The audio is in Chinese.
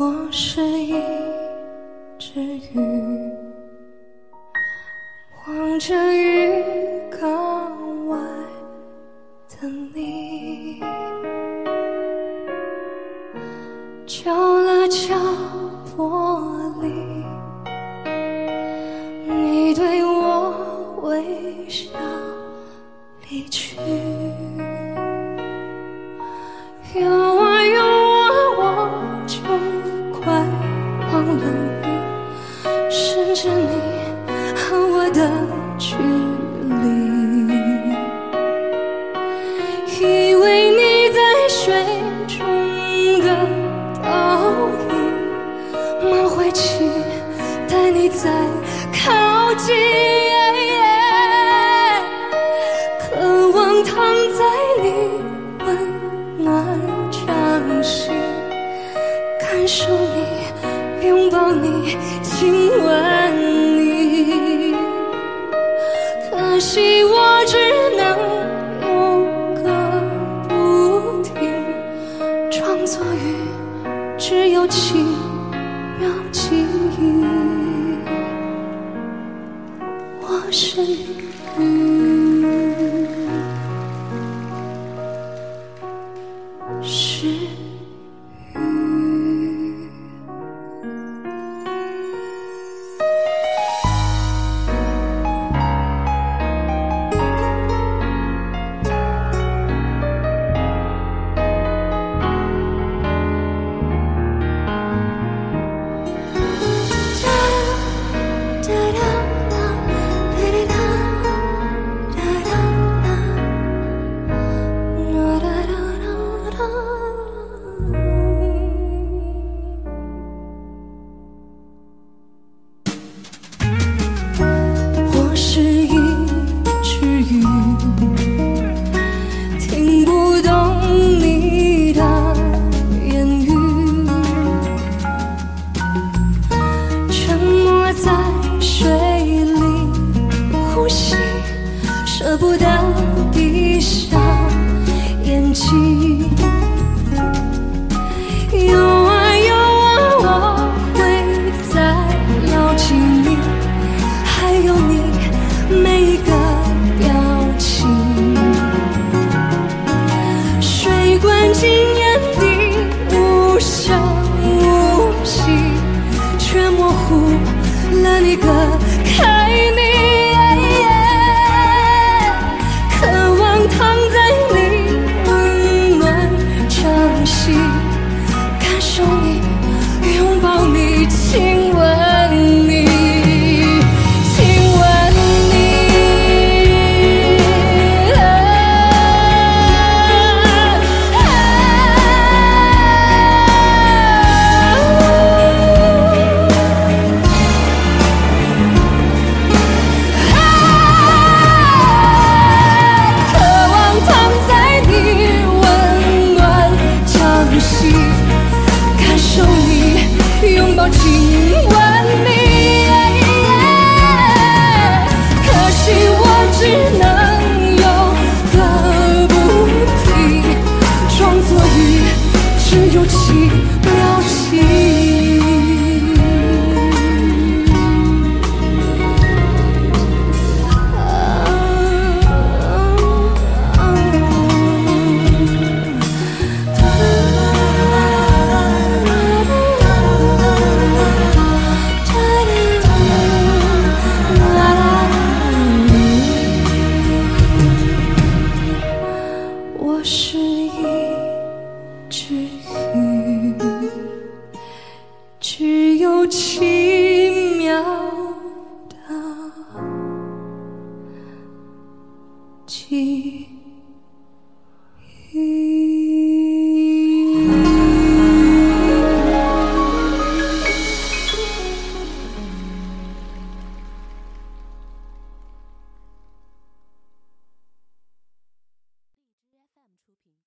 我是一只鱼，望着鱼缸外的你，敲了敲玻璃，你对我微笑离去。甚至你和我的距离。以为你在水中的倒影，梦回起带你再靠近，渴望躺在你温暖掌心，感受，拥抱你，亲吻你。可惜我只能有个不停，装作雨，只有七秒记忆。我是雨，舍不得闭上眼睛。有啊有啊，我会再牢记你，还有你每一个表情。水灌进眼底，无声无息，却模糊了你隔开你。心，感受你，拥抱亲吻你。可惜我只能有个不停，装作一，只有几秒记只鱼，只有奇妙的记忆。